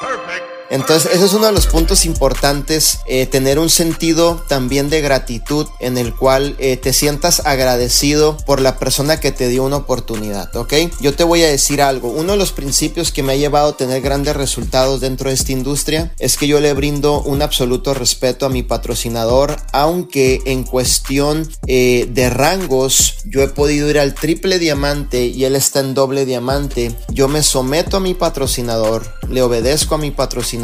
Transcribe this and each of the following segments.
Perfect. Entonces, ese es uno de los puntos importantes, eh, tener un sentido también de gratitud en el cual eh, te sientas agradecido por la persona que te dio una oportunidad, ¿ok? Yo te voy a decir algo, uno de los principios que me ha llevado a tener grandes resultados dentro de esta industria es que yo le brindo un absoluto respeto a mi patrocinador, aunque en cuestión eh, de rangos yo he podido ir al triple diamante y él está en doble diamante, yo me someto a mi patrocinador, le obedezco a mi patrocinador,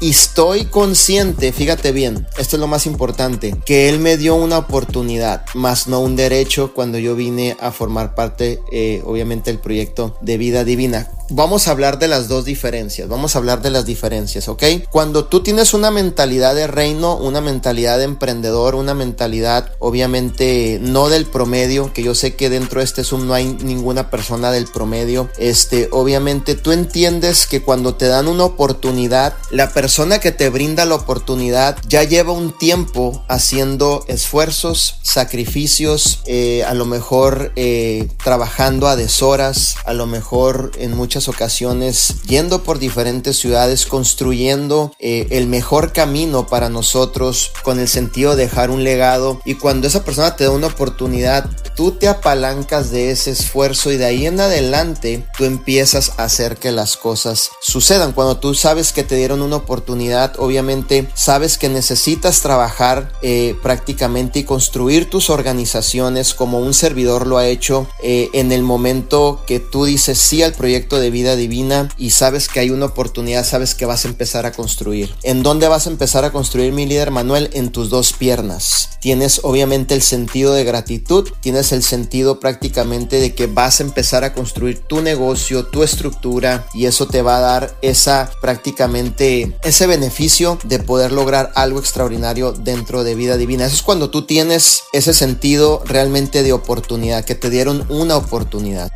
y estoy consciente, fíjate bien, esto es lo más importante, que él me dio una oportunidad, más no un derecho cuando yo vine a formar parte, eh, obviamente, del proyecto de vida divina. Vamos a hablar de las dos diferencias, vamos a hablar de las diferencias, ¿ok? Cuando tú tienes una mentalidad de reino, una mentalidad de emprendedor, una mentalidad obviamente no del promedio, que yo sé que dentro de este Zoom no hay ninguna persona del promedio, este, obviamente tú entiendes que cuando te dan una oportunidad, la persona que te brinda la oportunidad ya lleva un tiempo haciendo esfuerzos, sacrificios, eh, a lo mejor eh, trabajando a deshoras, a lo mejor en muchas ocasiones yendo por diferentes ciudades, construyendo eh, el mejor camino para nosotros con el sentido de dejar un legado. Y cuando esa persona te da una oportunidad, tú te apalancas de ese esfuerzo y de ahí en adelante tú empiezas a hacer que las cosas sucedan. Cuando tú sabes que te dieron una oportunidad, obviamente sabes que necesitas trabajar eh, prácticamente y construir tus organizaciones como un servidor lo ha hecho eh, en el momento que tú dices sí al proyecto de vida divina y sabes que hay una oportunidad, sabes que vas a empezar a construir. ¿En dónde vas a empezar a construir mi líder Manuel? En tus dos piernas. Tienes obviamente el sentido de gratitud, el sentido prácticamente de que vas a empezar a construir tu negocio, tu estructura y eso te va a dar esa prácticamente ese beneficio de poder lograr algo extraordinario dentro de vida divina. Eso es cuando tú tienes ese sentido realmente de oportunidad, que te dieron una oportunidad.